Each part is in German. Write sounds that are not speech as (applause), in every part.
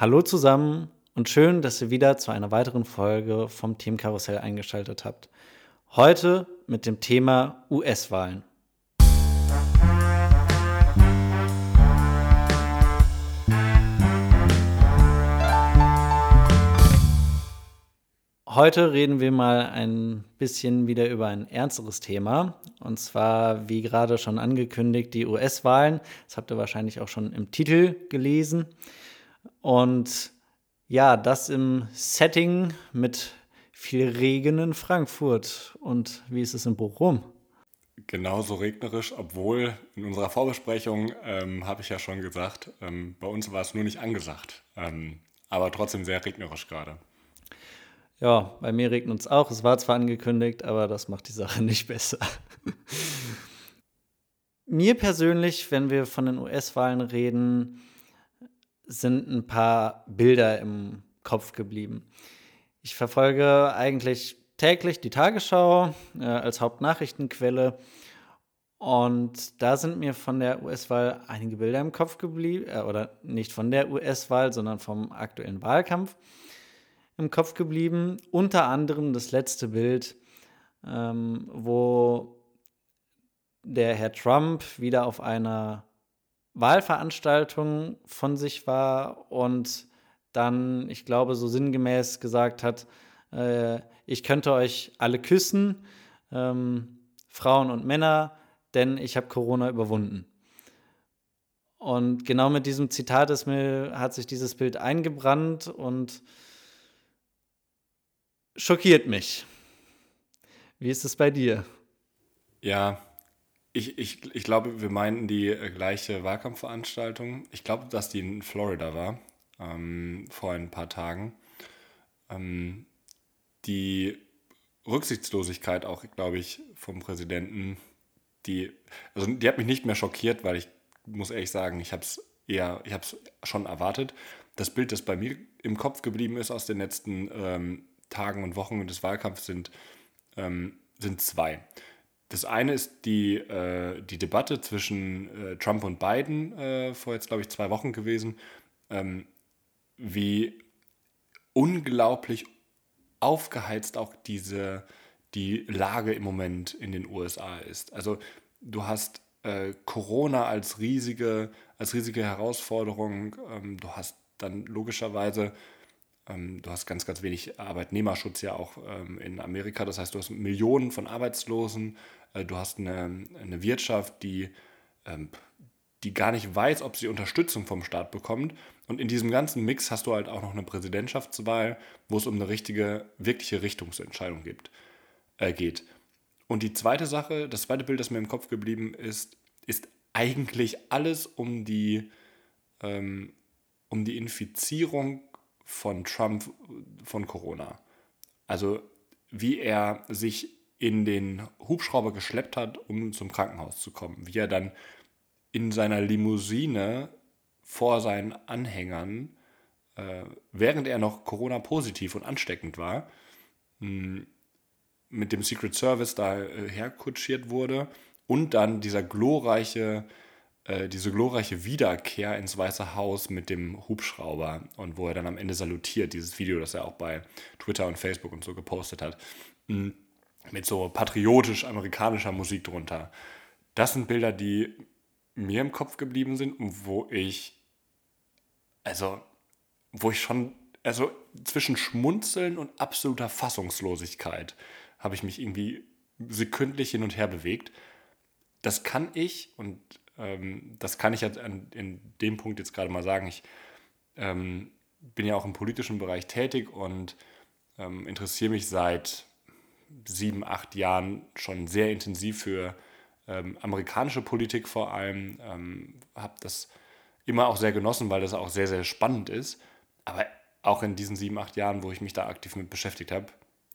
Hallo zusammen und schön, dass ihr wieder zu einer weiteren Folge vom Themenkarussell eingeschaltet habt. Heute mit dem Thema US-Wahlen. Heute reden wir mal ein bisschen wieder über ein ernsteres Thema. Und zwar, wie gerade schon angekündigt, die US-Wahlen. Das habt ihr wahrscheinlich auch schon im Titel gelesen. Und ja, das im Setting mit viel Regen in Frankfurt. Und wie ist es in Bochum? Genauso regnerisch, obwohl in unserer Vorbesprechung ähm, habe ich ja schon gesagt, ähm, bei uns war es nur nicht angesagt. Ähm, aber trotzdem sehr regnerisch gerade. Ja, bei mir regnet es auch. Es war zwar angekündigt, aber das macht die Sache (laughs) nicht besser. mir persönlich, wenn wir von den US-Wahlen reden, sind ein paar Bilder im Kopf geblieben. Ich verfolge eigentlich täglich die Tagesschau äh, als Hauptnachrichtenquelle. Und da sind mir von der US-Wahl einige Bilder im Kopf geblieben, äh, oder nicht von der US-Wahl, sondern vom aktuellen Wahlkampf im Kopf geblieben. Unter anderem das letzte Bild, ähm, wo der Herr Trump wieder auf einer Wahlveranstaltung von sich war und dann, ich glaube, so sinngemäß gesagt hat, äh, ich könnte euch alle küssen, ähm, Frauen und Männer, denn ich habe Corona überwunden. Und genau mit diesem Zitat ist mir, hat sich dieses Bild eingebrannt und schockiert mich. Wie ist es bei dir? Ja, ich, ich, ich glaube, wir meinten die äh, gleiche Wahlkampfveranstaltung. Ich glaube, dass die in Florida war, ähm, vor ein paar Tagen. Ähm, die Rücksichtslosigkeit auch, glaube ich, vom Präsidenten, die, also die hat mich nicht mehr schockiert, weil ich muss ehrlich sagen, ich habe es eher, ich habe es schon erwartet. Das Bild, das bei mir im Kopf geblieben ist aus den letzten ähm, Tagen und Wochen des Wahlkampfs sind, ähm, sind zwei. Das eine ist die, äh, die Debatte zwischen äh, Trump und Biden äh, vor jetzt, glaube ich, zwei Wochen gewesen, ähm, wie unglaublich aufgeheizt auch diese, die Lage im Moment in den USA ist. Also du hast äh, Corona als riesige, als riesige Herausforderung, ähm, du hast dann logischerweise ähm, du hast ganz, ganz wenig Arbeitnehmerschutz ja auch ähm, in Amerika. Das heißt, du hast Millionen von Arbeitslosen, du hast eine, eine Wirtschaft, die, ähm, die gar nicht weiß, ob sie Unterstützung vom Staat bekommt. Und in diesem ganzen Mix hast du halt auch noch eine Präsidentschaftswahl, wo es um eine richtige, wirkliche Richtungsentscheidung gibt, äh, geht. Und die zweite Sache, das zweite Bild, das mir im Kopf geblieben ist, ist eigentlich alles um die, ähm, um die Infizierung von Trump von Corona. Also wie er sich in den Hubschrauber geschleppt hat, um zum Krankenhaus zu kommen. Wie er dann in seiner Limousine vor seinen Anhängern, äh, während er noch Corona-positiv und ansteckend war, mh, hm, mit dem Secret Service da äh, herkutschiert wurde und dann dieser glorreiche äh, diese glorreiche Wiederkehr ins Weiße Haus mit dem Hubschrauber und wo er dann am Ende salutiert, dieses Video, das er auch bei Twitter und Facebook und so gepostet hat, mm, mit so patriotisch amerikanischer Musik drunter. Das sind Bilder, die mir im Kopf geblieben sind und wo ich, also, wo ich schon, also zwischen Schmunzeln und absoluter Fassungslosigkeit habe ich mich irgendwie sekündlich hin und her bewegt. Das kann ich, und ähm, das kann ich ja an, in dem Punkt jetzt gerade mal sagen. Ich ähm, bin ja auch im politischen Bereich tätig und ähm, interessiere mich seit sieben, acht Jahren schon sehr intensiv für ähm, amerikanische Politik vor allem. Ähm, habe das immer auch sehr genossen, weil das auch sehr, sehr spannend ist. Aber auch in diesen sieben, acht Jahren, wo ich mich da aktiv mit beschäftigt habe,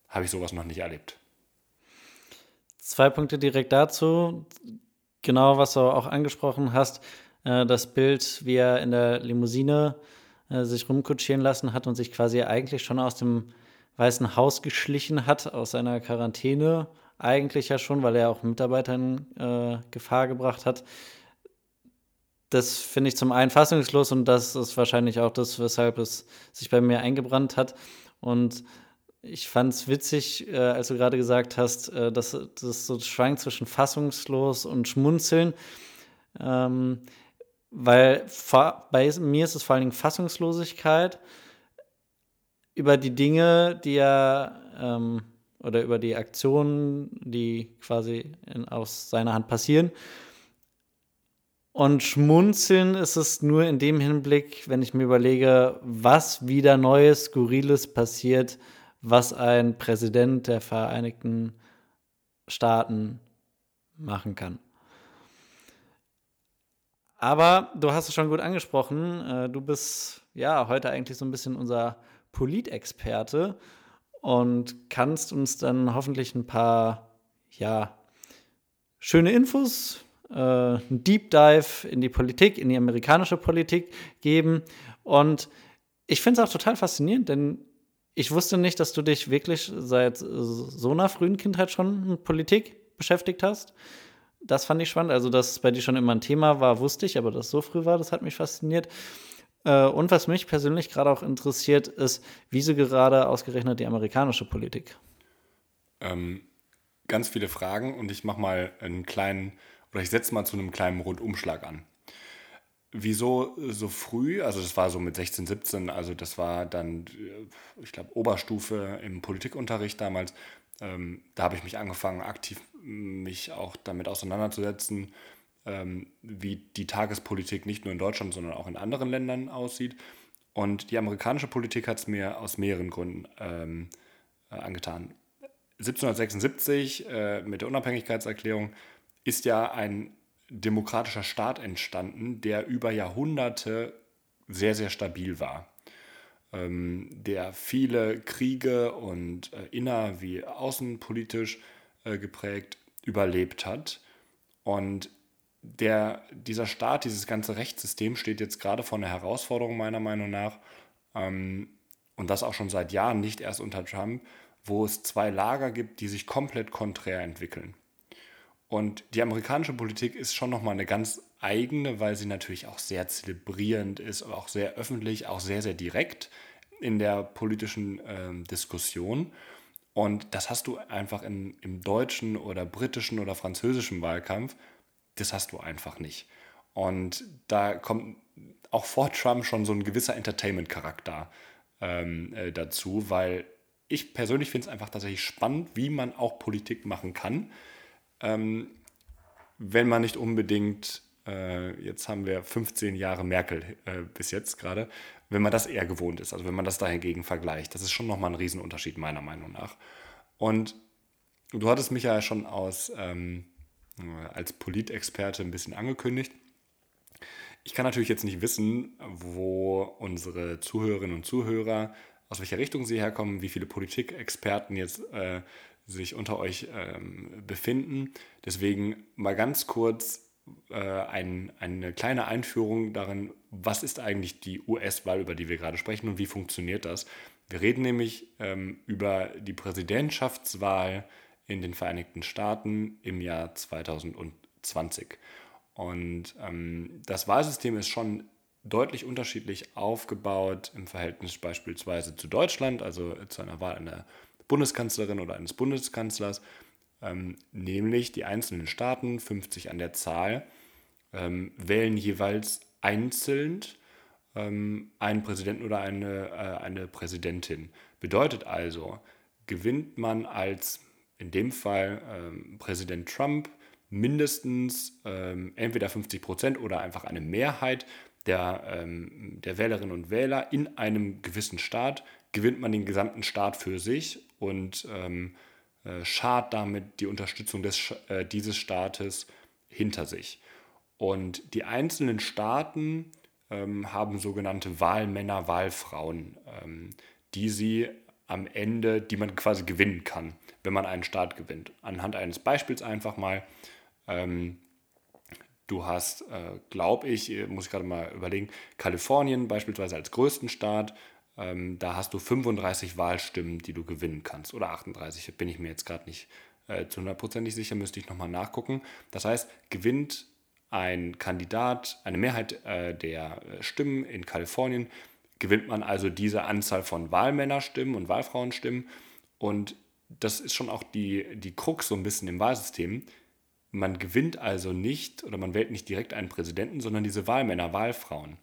habe ich sowas noch nicht erlebt. Zwei Punkte direkt dazu genau, was du auch angesprochen hast, äh, das Bild, wie er in der Limousine äh, sich rumkutschieren lassen hat und sich quasi eigentlich schon aus dem Weißen Haus geschlichen hat, aus seiner Quarantäne, eigentlich ja schon, weil er auch Mitarbeiter in äh, Gefahr gebracht hat. das finde ich zum einen fassungslos und das ist wahrscheinlich auch das, weshalb es sich bei mir eingebrannt hat. Und ich fand es witzig, äh, als du gerade gesagt hast, äh, dass das so schwankt zwischen fassungslos und schmunzeln. Ähm, weil bei mir ist es vor allen Dingen Fassungslosigkeit über die Dinge, die er ähm, oder über die Aktionen, die quasi in, aus seiner Hand passieren. Und schmunzeln ist es nur in dem Hinblick, wenn ich mir überlege, was wieder Neues, Skurriles passiert, was ein Präsident der Vereinigten Staaten machen kann. Aber du hast es schon gut angesprochen. Äh, du bist ja heute eigentlich so ein bisschen unser Politexperte und kannst uns dann hoffentlich ein paar ja, schöne Infos, äh, einen Deep Dive in die Politik, in die amerikanische Politik geben. Und ich finde es auch total faszinierend, denn ich wusste nicht, dass du dich wirklich seit so einer frühen Kindheit schon mit Politik beschäftigt hast. Das fand ich spannend. Also, dass es bei dir schon immer ein Thema war, wusste ich, aber dass es so früh war, das hat mich fasziniert. Äh, und was mich persönlich gerade auch interessiert, ist, wieso gerade ausgerechnet die amerikanische Politik? Ähm, ganz viele Fragen und ich mache mal einen kleinen, oder ich setze mal zu einem kleinen Rundumschlag an. Wieso so früh? Also das war so mit 16, 17, also das war dann, äh, ich glaube, Oberstufe im Politikunterricht damals. Ähm, da habe ich mich angefangen, aktiv mich auch damit auseinanderzusetzen, wie die Tagespolitik nicht nur in Deutschland, sondern auch in anderen Ländern aussieht. Und die amerikanische Politik hat es mir aus mehreren Gründen ähm, äh, angetan. 1776 äh, mit der Unabhängigkeitserklärung ist ja ein demokratischer Staat entstanden, der über Jahrhunderte sehr, sehr stabil war. Ähm, der viele Kriege und äh, inner- wie außenpolitisch äh, geprägt überlebt hat. Und der, dieser Staat, dieses ganze Rechtssystem steht jetzt gerade vor einer Herausforderung meiner Meinung nach. Ähm, und das auch schon seit Jahren, nicht erst unter Trump, wo es zwei Lager gibt, die sich komplett konträr entwickeln. Und die amerikanische Politik ist schon nochmal eine ganz eigene, weil sie natürlich auch sehr zelebrierend ist, auch sehr öffentlich, auch sehr, sehr direkt in der politischen äh, Diskussion. Und das hast du einfach in, im deutschen oder britischen oder französischen Wahlkampf das hast du einfach nicht. Und da kommt auch vor Trump schon so ein gewisser Entertainment-Charakter ähm, äh, dazu, weil ich persönlich finde es einfach tatsächlich spannend, wie man auch Politik machen kann, ähm, wenn man nicht unbedingt, äh, jetzt haben wir 15 Jahre Merkel äh, bis jetzt gerade, wenn man das eher gewohnt ist, also wenn man das dahingegen vergleicht. Das ist schon nochmal ein Riesenunterschied meiner Meinung nach. Und du hattest mich ja schon aus... Ähm, äh, als Politexperte ein bisschen angekündigt. Ich kann natürlich jetzt nicht wissen, wo unsere Zuhörerinnen und Zuhörer, aus welcher Richtung sie herkommen, wie viele Politikexperten jetzt äh, sich unter euch ähm, befinden. Deswegen mal ganz kurz äh, ein, eine kleine Einführung darin, was ist eigentlich die US-Wahl, über die wir gerade sprechen und wie funktioniert das. Wir reden nämlich ähm, über die Präsidentschaftswahl in den Vereinigten Staaten im Jahr 2020. Und ähm, das Wahlsystem ist schon deutlich unterschiedlich aufgebaut im Verhältnis beispielsweise zu Deutschland, also zu einer Wahl einer Bundeskanzlerin oder eines Bundeskanzlers, ähm, nämlich die einzelnen Staaten, 50 an der Zahl, ähm, wählen jeweils einzeln ähm, einen Präsidenten oder eine, äh, eine Präsidentin. Bedeutet also, gewinnt man als in dem Fall ähm, Präsident Trump mindestens ähm, entweder 50 Prozent oder einfach eine Mehrheit der, ähm, der Wählerinnen und Wähler in einem gewissen Staat, gewinnt man den gesamten Staat für sich und ähm, äh, schart damit die Unterstützung des, äh, dieses Staates hinter sich. Und die einzelnen Staaten ähm, haben sogenannte Wahlmänner, Wahlfrauen, ähm, die sie am Ende, die man quasi gewinnen kann wenn man einen Staat gewinnt. Anhand eines Beispiels einfach mal. Ähm, du hast, äh, glaube ich, äh, muss ich gerade mal überlegen, Kalifornien beispielsweise als größten Staat. Ähm, da hast du 35 Wahlstimmen, die du gewinnen kannst. Oder 38, bin ich mir jetzt gerade nicht äh, zu hundertprozentig sicher, müsste ich nochmal nachgucken. Das heißt, gewinnt ein Kandidat eine Mehrheit äh, der Stimmen in Kalifornien, gewinnt man also diese Anzahl von Wahlmännerstimmen und Wahlfrauenstimmen. Und das ist schon auch die, die Krux so ein bisschen im Wahlsystem. Man gewinnt also nicht oder man wählt nicht direkt einen Präsidenten, sondern diese Wahlmänner, Wahlfrauen.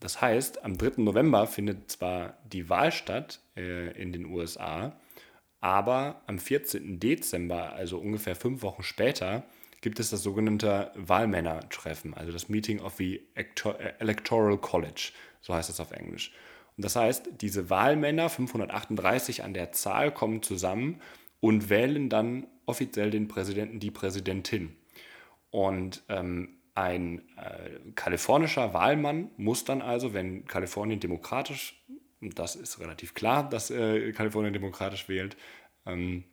Das heißt, am 3. November findet zwar die Wahl statt äh, in den USA, aber am 14. Dezember, also ungefähr fünf Wochen später, gibt es das sogenannte Wahlmännertreffen, also das Meeting of the Electoral College, so heißt es auf Englisch. Und das heißt, diese Wahlmänner, 538 an der Zahl, kommen zusammen und wählen dann offiziell den Präsidenten, die Präsidentin. Und ähm, ein äh, kalifornischer Wahlmann muss dann also, wenn Kalifornien demokratisch, und das ist relativ klar, dass äh, Kalifornien demokratisch wählt, ähm,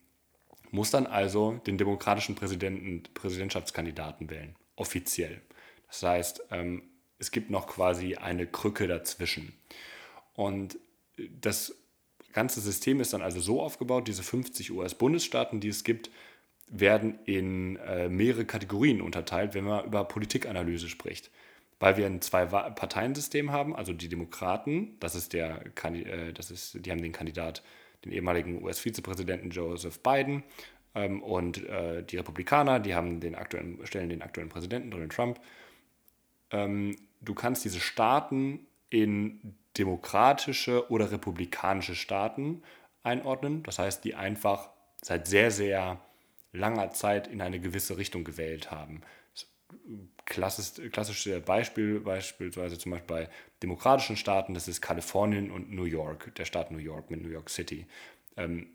muss dann also den demokratischen Präsidenten, Präsidentschaftskandidaten wählen, offiziell. Das heißt, ähm, es gibt noch quasi eine Krücke dazwischen. Und das ganze System ist dann also so aufgebaut, diese 50 US-Bundesstaaten, die es gibt, werden in äh, mehrere Kategorien unterteilt, wenn man über Politikanalyse spricht. Weil wir ein Zwei-Parteien-System haben, also die Demokraten, das ist der, äh, das ist, die haben den Kandidat, den ehemaligen US-Vizepräsidenten Joseph Biden ähm, und äh, die Republikaner, die haben den aktuellen, stellen den aktuellen Präsidenten Donald Trump. Ähm, du kannst diese Staaten in demokratische oder republikanische Staaten einordnen. Das heißt, die einfach seit sehr, sehr langer Zeit in eine gewisse Richtung gewählt haben. Klassisch, klassisches Beispiel, beispielsweise zum Beispiel bei demokratischen Staaten, das ist Kalifornien und New York, der Staat New York mit New York City. Ähm,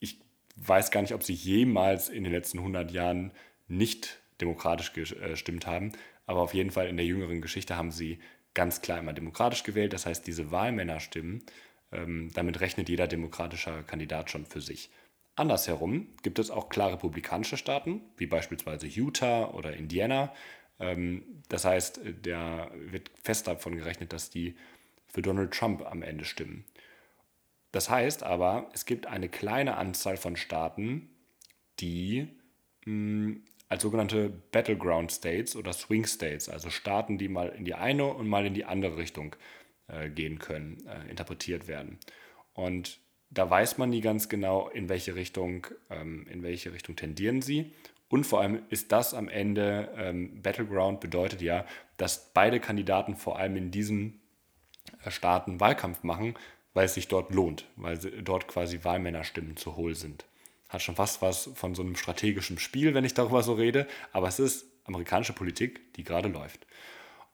ich weiß gar nicht, ob sie jemals in den letzten 100 Jahren nicht demokratisch gestimmt haben, aber auf jeden Fall in der jüngeren Geschichte haben sie ganz klar immer demokratisch gewählt. Das heißt, diese Wahlmännerstimmen, ähm, damit rechnet jeder demokratischer Kandidat schon für sich. Andersherum gibt es auch klar republikanische Staaten, wie beispielsweise Utah oder Indiana. Ähm, das heißt, da wird fest davon gerechnet, dass die für Donald Trump am Ende stimmen. Das heißt aber, es gibt eine kleine Anzahl von Staaten, die hm, als sogenannte Battleground States oder Swing States, also Staaten, die mal in die eine und mal in die andere Richtung äh, gehen können, äh, interpretiert werden. Und da weiß man nie ganz genau, in welche Richtung, ähm, in welche Richtung tendieren sie. Und vor allem ist das am Ende ähm, Battleground bedeutet ja, dass beide Kandidaten vor allem in diesen äh, Staaten Wahlkampf machen, weil es sich dort lohnt, weil dort quasi Wahlmännerstimmen zu holen sind. Hat schon fast was von so einem strategischen Spiel, wenn ich darüber so rede, aber es ist amerikanische Politik, die gerade läuft.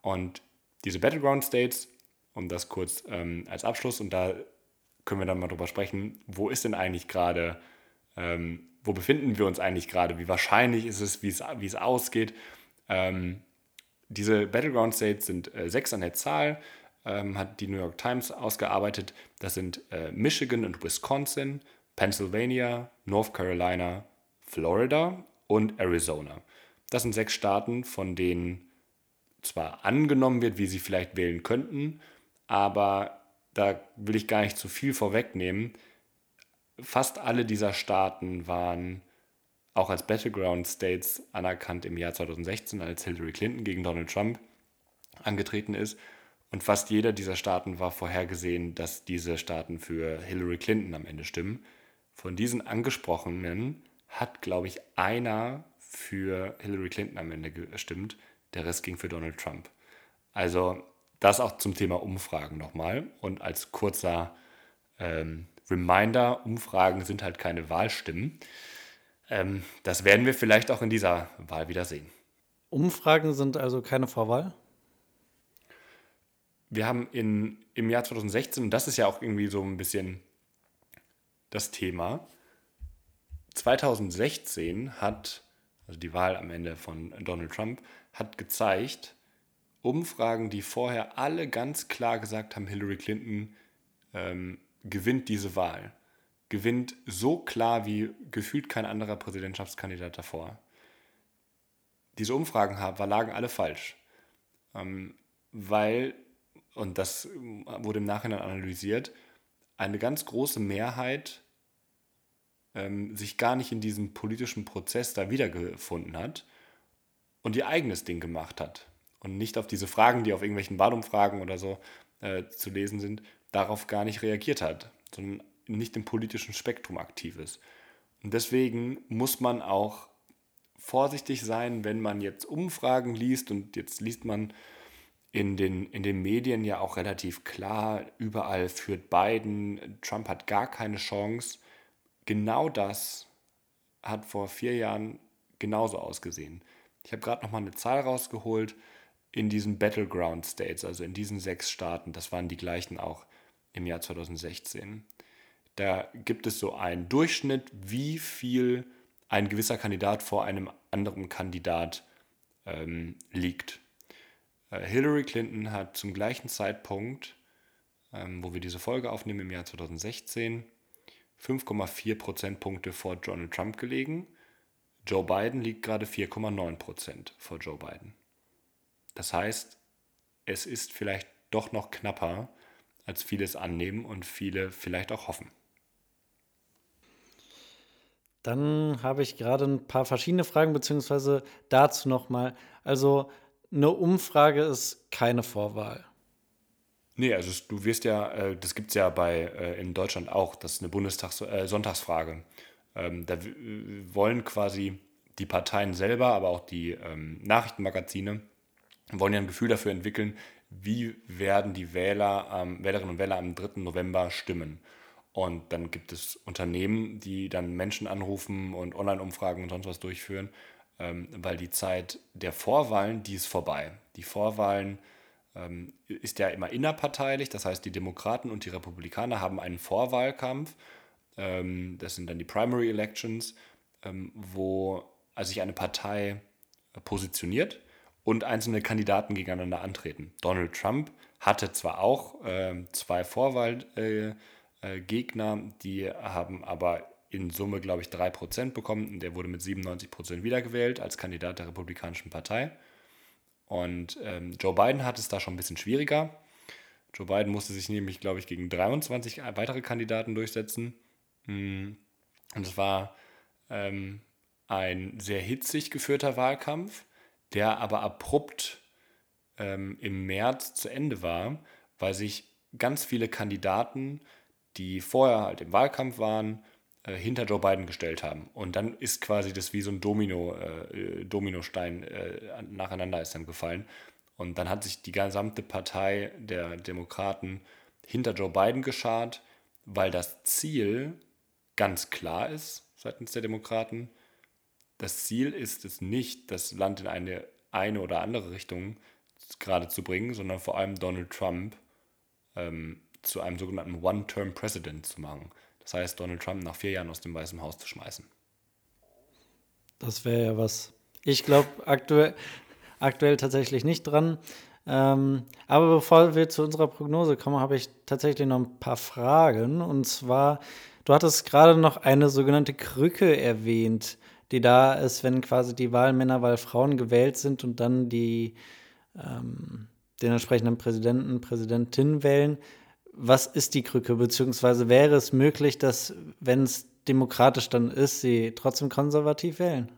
Und diese Battleground States, um das kurz ähm, als Abschluss, und da können wir dann mal drüber sprechen, wo ist denn eigentlich gerade, ähm, wo befinden wir uns eigentlich gerade, wie wahrscheinlich ist es, wie es, ausgeht. Ähm, diese Battleground States sind äh, sechs an der Zahl, ähm, hat die New York Times ausgearbeitet. Das sind äh, Michigan und Wisconsin, Pennsylvania, North Carolina, Florida und Arizona. Das sind sechs Staaten, von denen zwar angenommen wird, wie sie vielleicht wählen könnten, aber da will ich gar nicht zu viel vorwegnehmen. Fast alle dieser Staaten waren auch als Battleground States anerkannt im Jahr 2016, als Hillary Clinton gegen Donald Trump angetreten ist. Und fast jeder dieser Staaten war vorhergesehen, dass diese Staaten für Hillary Clinton am Ende stimmen. Von diesen angesprochenen hat, glaube ich, einer für Hillary Clinton am Ende gestimmt. Der Rest ging für Donald Trump. Also das auch zum Thema Umfragen nochmal. Und als kurzer ähm, Reminder, Umfragen sind halt keine Wahlstimmen. Ähm, das werden wir vielleicht auch in dieser Wahl wieder sehen. Umfragen sind also keine Vorwahl? Wir haben in, im Jahr 2016, und das ist ja auch irgendwie so ein bisschen das Thema, 2016 hat, also die Wahl am Ende von Donald Trump, hat gezeigt, Umfragen, die vorher alle ganz klar gesagt haben, Hillary Clinton ähm, gewinnt diese Wahl. Gewinnt so klar wie gefühlt kein anderer Präsidentschaftskandidat davor. Diese Umfragen haben, lagen alle falsch. Ähm, weil, und das wurde im Nachhinein analysiert, eine ganz große Mehrheit ähm, sich gar nicht in diesem politischen Prozess da wiedergefunden hat und ihr eigenes Ding gemacht hat und nicht auf diese Fragen, die auf irgendwelchen Wahlumfragen oder so äh, zu lesen sind, darauf gar nicht reagiert hat, sondern nicht im politischen Spektrum aktiv ist. Und deswegen muss man auch vorsichtig sein, wenn man jetzt Umfragen liest und jetzt liest man in den, in den Medien ja auch relativ klar, überall führt Biden, Trump hat gar keine Chance. Genau das hat vor vier Jahren genauso ausgesehen. Ich habe gerade noch mal eine Zahl rausgeholt in diesen Battleground States, also in diesen sechs Staaten. Das waren die gleichen auch im Jahr 2016. Da gibt es so einen Durchschnitt, wie viel ein gewisser Kandidat vor einem anderen Kandidat ähm, liegt. Äh, Hillary Clinton hat zum gleichen Zeitpunkt, ähm, wo wir diese Folge aufnehmen im Jahr 2016, 5,4 Prozentpunkte vor Donald Trump gelegen. Joe Biden liegt gerade 4,9 Prozent vor Joe Biden. Das heißt, es ist vielleicht doch noch knapper, als vieles annehmen und viele vielleicht auch hoffen. Dann habe ich gerade ein paar verschiedene Fragen, beziehungsweise dazu nochmal. Also eine Umfrage ist keine Vorwahl. Nee, also du wirst ja, äh, das gibt es ja bei äh, in Deutschland auch, das ist eine Bundestags äh, Sonntagsfrage. Ähm, da wollen quasi die Parteien selber, aber auch die ähm, Nachrichtenmagazine, wollen ja ein Gefühl dafür entwickeln, wie werden die Wähler, ähm, Wählerinnen und Wähler am 3. November stimmen. Und dann gibt es Unternehmen, die dann Menschen anrufen und Online-Umfragen und sonst was durchführen, ähm, weil die Zeit der Vorwahlen, die ist vorbei. Die Vorwahlen ist ja immer innerparteilich, das heißt, die Demokraten und die Republikaner haben einen Vorwahlkampf. Ähm, das sind dann die Primary Elections, ähm, wo also sich eine Partei positioniert und einzelne Kandidaten gegeneinander antreten. Donald Trump hatte zwar auch zwei Vorwahl. Äh, äh, die haben aber in Summe, glaube ich, 3% bekommen. Der wurde mit 97% wiedergewählt als Kandidat der Republikanischen Partei. Und ähm, Joe Biden hat es da schon ein bisschen schwieriger. Joe Biden musste sich nämlich, glaube ich, gegen 23 weitere Kandidaten durchsetzen. Mm. Und es war ähm, ein sehr hitzig geführter Wahlkampf, der aber abrupt ähm, im März zu Ende war, weil sich ganz viele Kandidaten die vorher halt im Wahlkampf waren, äh, hinter Joe Biden gestellt haben. Und dann ist quasi das wie so ein Domino, äh, Dominostein äh, nacheinander ist dann gefallen. Und dann hat sich die gesamte Partei der Demokraten hinter Joe Biden geschart, weil das Ziel ganz klar ist seitens der Demokraten. Das Ziel ist es nicht, das Land in eine, eine oder andere Richtung gerade zu bringen, sondern vor allem Donald Trump ähm, zu einem sogenannten One-Term-President zu machen. Das heißt, Donald Trump nach vier Jahren aus dem Weißen Haus zu schmeißen. Das wäre ja was. Ich glaube aktuell, aktuell tatsächlich nicht dran. Ähm, aber bevor wir zu unserer Prognose kommen, habe ich tatsächlich noch ein paar Fragen. Und zwar, du hattest gerade noch eine sogenannte Krücke erwähnt, die da ist, wenn quasi die Wahlmänner, Wahlfrauen gewählt sind und dann die ähm, den entsprechenden Präsidenten, Präsidentin wählen was ist die Krücke, beziehungsweise wäre es möglich, dass, wenn es demokratisch dann ist, sie trotzdem konservativ wählen?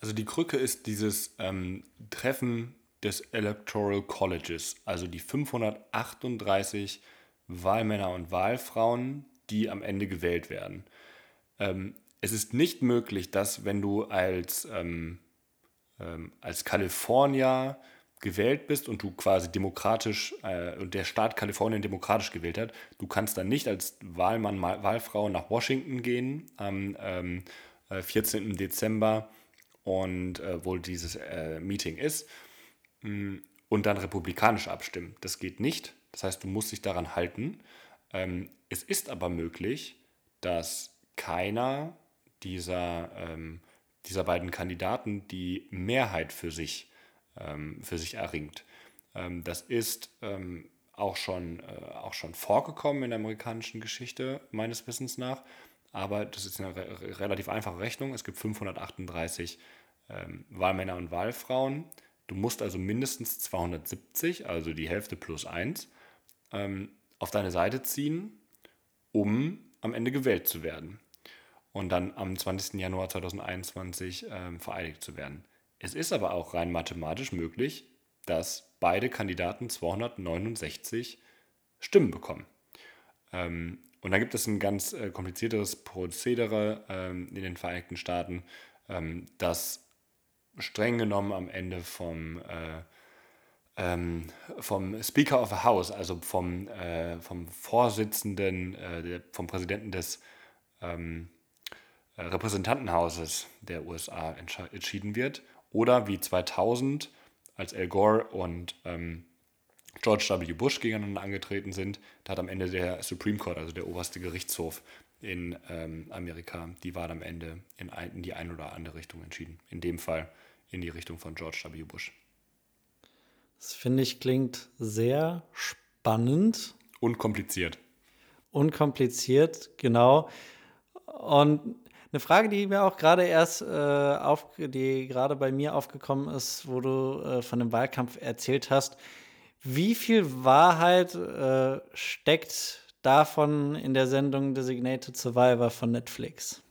Also die Krücke ist dieses ähm, Treffen des Electoral Colleges, also die 538 Wahlmänner und Wahlfrauen, die am Ende gewählt werden. Ähm, es ist nicht möglich, dass wenn du als, ähm, ähm als Kalifornier gewählt bist und du quasi demokratisch äh, und der Staat Kalifornien demokratisch gewählt hat, du kannst dann nicht als Wahlmann, Wahlfrau nach Washington gehen am ähm, 14. Äh, Dezember und äh, wo dieses äh, Meeting ist mh, mm, und dann republikanisch abstimmen. Das geht nicht. Das heißt, du musst dich daran halten. Ähm, es ist aber möglich, dass keiner dieser, ähm, dieser beiden Kandidaten die Mehrheit für sich für sich erringt. Ähm, das ist ähm, auch, schon, äh, auch schon vorgekommen in der amerikanischen Geschichte, meines Wissens nach. Aber das ist eine re relativ einfache Rechnung. Es gibt 538 ähm, Wahlmänner und Wahlfrauen. Du musst also mindestens 270, also die Hälfte plus 1, ähm, auf deine Seite ziehen, um am Ende gewählt zu werden und dann am 20. Januar 2021 ähm, vereidigt zu werden. Es ist aber auch rein mathematisch möglich, dass beide Kandidaten 269 Stimmen bekommen. Ähm, und da gibt es ein ganz äh, komplizierteres Prozedere ähm, in den Vereinigten Staaten, ähm, das streng genommen am Ende vom, äh, ähm, vom Speaker of the House, also vom, äh, vom Vorsitzenden, äh, vom Präsidenten des ähm, äh, Repräsentantenhauses der USA entschieden wird. Oder wie 2000, als Al Gore und ähm, George W. Bush gegeneinander angetreten sind, da hat am Ende der Supreme Court, also der oberste Gerichtshof in ähm, Amerika, die Wahl am Ende in, ein, in die eine oder andere Richtung entschieden. In dem Fall in die Richtung von George W. Bush. Das finde ich klingt sehr spannend. Unkompliziert. Unkompliziert, genau. Und eine Frage, die mir auch gerade erst äh, auf, die gerade bei mir aufgekommen ist, wo du äh, von dem Wahlkampf erzählt hast. Wie viel Wahrheit äh, steckt davon in der Sendung Designated Survivor von Netflix?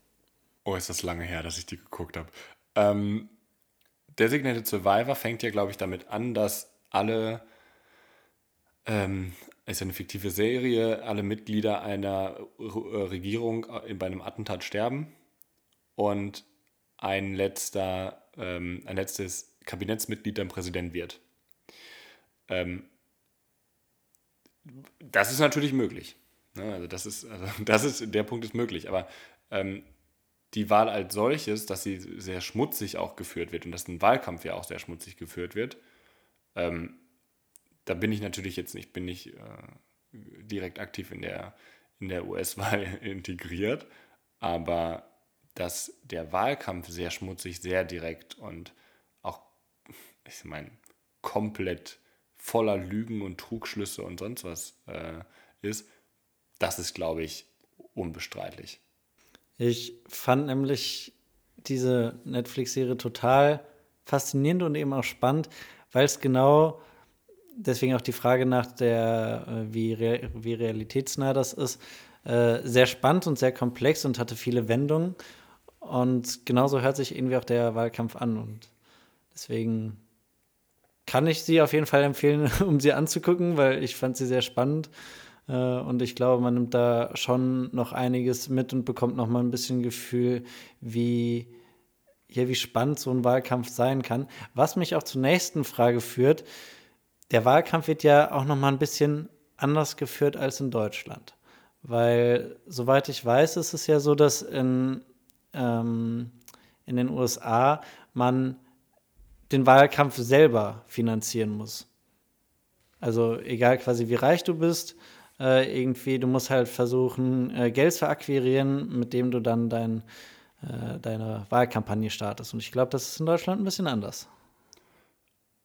Oh, ist das lange her, dass ich die geguckt habe. Ähm, Designated Survivor fängt ja, glaube ich, damit an, dass alle, ähm, ist ja eine fiktive Serie, alle Mitglieder einer äh, Regierung bei einem Attentat sterben und ein letzter, ähm, ein letztes Kabinettsmitglied dann Präsident wird. Ähm, das ist natürlich möglich. Ne? Also das ist, also (laughs) das ist, der Punkt ist möglich. Aber ähm, die Wahl als solches, dass sie sehr schmutzig auch geführt wird und dass ein Wahlkampf ja auch sehr schmutzig geführt wird, ähm, da bin ich natürlich jetzt nicht, bin nicht äh, direkt aktiv in der, in der US-Wahl (laughs) integriert, aber dass der Wahlkampf sehr schmutzig, sehr direkt und auch, ich meine, komplett voller Lügen und Trugschlüsse und sonst was äh, ist, das ist, glaube ich, unbestreitlich. Ich fand nämlich diese Netflix-Serie total faszinierend und eben auch spannend, weil es genau, deswegen auch die Frage nach der, äh, wie, re wie realitätsnah das ist, äh, sehr spannend und sehr komplex und hatte viele Wendungen. Und genauso hört sich irgendwie auch der Wahlkampf an. Und deswegen kann ich sie auf jeden Fall empfehlen, (laughs) um sie anzugucken, weil ich fand sie sehr spannend. Äh, und ich glaube, man nimmt da schon noch einiges mit und bekommt noch mal ein bisschen Gefühl, wie, ja, wie spannend so ein Wahlkampf sein kann. Was mich auch zur nächsten Frage führt. Der Wahlkampf wird ja auch noch mal ein bisschen anders geführt als in Deutschland. Weil, soweit ich weiß, ist es ja so, dass in ähm, in den USA man den Wahlkampf selber finanzieren muss. Also egal quasi wie reich du bist, äh, irgendwie, du musst halt versuchen, äh, Geld zu akquirieren, mit dem du dann dein, äh, deine Wahlkampagne startest. Und ich glaube, das ist in Deutschland ein bisschen anders.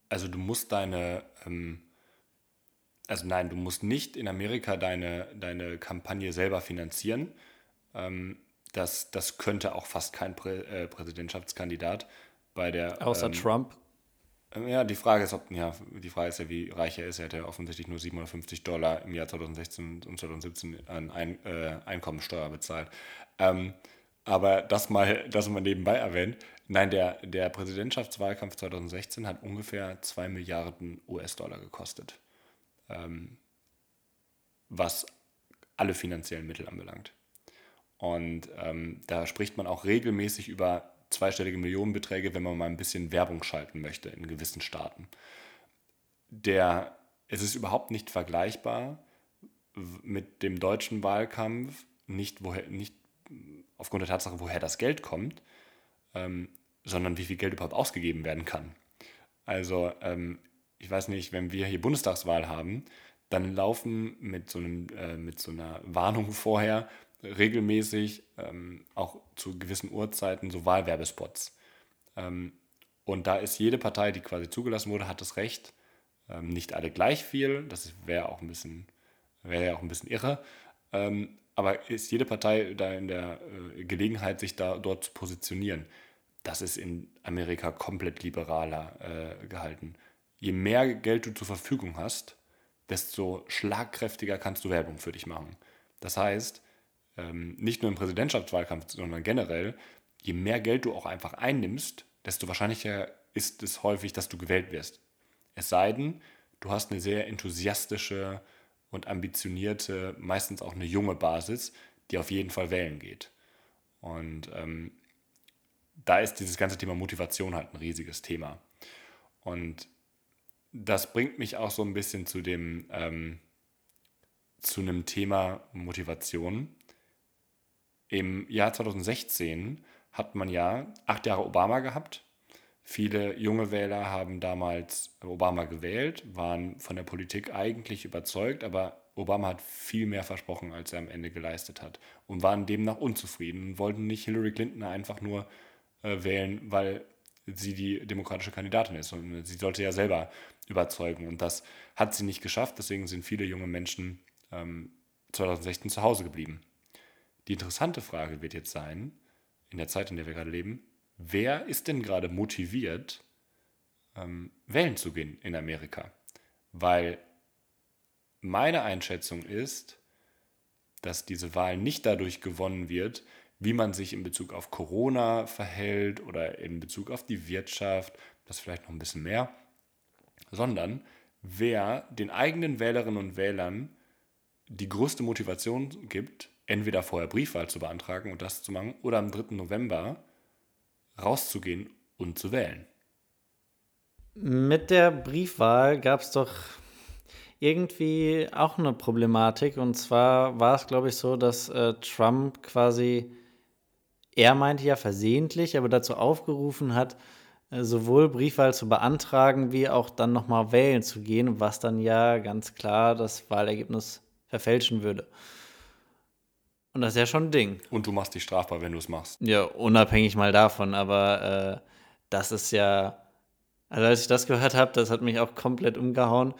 Also du musst deine, ähm, also nein, du musst nicht in Amerika deine, deine Kampagne selber finanzieren. Ähm, das, das könnte auch fast kein Prä, äh, Präsidentschaftskandidat bei der. Außer ähm, Trump. Ähm, ja, die Frage ist, ob, ja, die Frage ist ja, wie reich er ist. Er hätte offensichtlich nur 750 Dollar im Jahr 2016 und 2017 an Ein, äh, Einkommensteuer bezahlt. Ähm, aber das mal, das mal nebenbei erwähnt. Nein, der, der Präsidentschaftswahlkampf 2016 hat ungefähr 2 Milliarden US-Dollar gekostet. Ähm, was alle finanziellen Mittel anbelangt. Und ähm, da spricht man auch regelmäßig über zweistellige Millionenbeträge, wenn man mal ein bisschen Werbung schalten möchte in gewissen Staaten. Der, es ist überhaupt nicht vergleichbar mit dem deutschen Wahlkampf, nicht, woher, nicht aufgrund der Tatsache, woher das Geld kommt, ähm, sondern wie viel Geld überhaupt ausgegeben werden kann. Also, ähm, ich weiß nicht, wenn wir hier Bundestagswahl haben, dann laufen mit so, einem, äh, mit so einer Warnung (laughs) vorher regelmäßig, ähm, auch zu gewissen Uhrzeiten, so Wahlwerbespots. Ähm, und da ist jede Partei, die quasi zugelassen wurde, hat das Recht, ähm, nicht alle gleich viel, das wäre auch ein bisschen, wäre ja auch ein bisschen irre, ähm, aber ist jede Partei da in der äh, Gelegenheit, sich da dort zu positionieren. Das ist in Amerika komplett liberaler äh, gehalten. Je mehr Geld du zur Verfügung hast, desto schlagkräftiger kannst du Werbung für dich machen. Das heißt, ähm, nicht nur im Präsidentschaftswahlkampf, sondern generell, je mehr Geld du auch einfach einnimmst, desto wahrscheinlicher ist es häufig, dass du gewählt wirst. Es sei denn, du hast eine sehr enthusiastische und ambitionierte, meistens auch eine junge Basis, die auf jeden Fall wählen geht. Und ähm, da ist dieses ganze Thema Motivation halt ein riesiges Thema. Und das bringt mich auch so ein bisschen zu dem, ähm, zu einem Thema Motivation. Im Jahr 2016 hat man ja acht Jahre Obama gehabt. Viele junge Wähler haben damals Obama gewählt, waren von der Politik eigentlich überzeugt, aber Obama hat viel mehr versprochen, als er am Ende geleistet hat und waren demnach unzufrieden und wollten nicht Hillary Clinton einfach nur äh, wählen, weil sie die demokratische Kandidatin ist. Und sie sollte ja selber überzeugen. Und das hat sie nicht geschafft. Deswegen sind viele junge Menschen ähm, 2016 zu Hause geblieben. Die interessante Frage wird jetzt sein, in der Zeit, in der wir gerade leben, wer ist denn gerade motiviert, ähm, wählen zu gehen in Amerika? Weil meine Einschätzung ist, dass diese Wahl nicht dadurch gewonnen wird, wie man sich in Bezug auf Corona verhält oder in Bezug auf die Wirtschaft, das vielleicht noch ein bisschen mehr, sondern wer den eigenen Wählerinnen und Wählern die größte Motivation gibt, entweder vorher Briefwahl zu beantragen und das zu machen oder am 3. November rauszugehen und zu wählen. Mit der Briefwahl gab es doch irgendwie auch eine Problematik. Und zwar war es, glaube ich, so, dass äh, Trump quasi er meinte ja versehentlich, aber dazu aufgerufen hat, äh, sowohl Briefwahl zu beantragen, wie auch dann nochmal wählen zu gehen, was dann ja ganz klar das Wahlergebnis verfälschen würde. Und das ist ja schon ein Ding. Und du machst dich strafbar, wenn du es machst. Ja, unabhängig mal davon, aber äh, das ist ja, also als ich das gehört habe, das hat mich auch komplett umgehauen,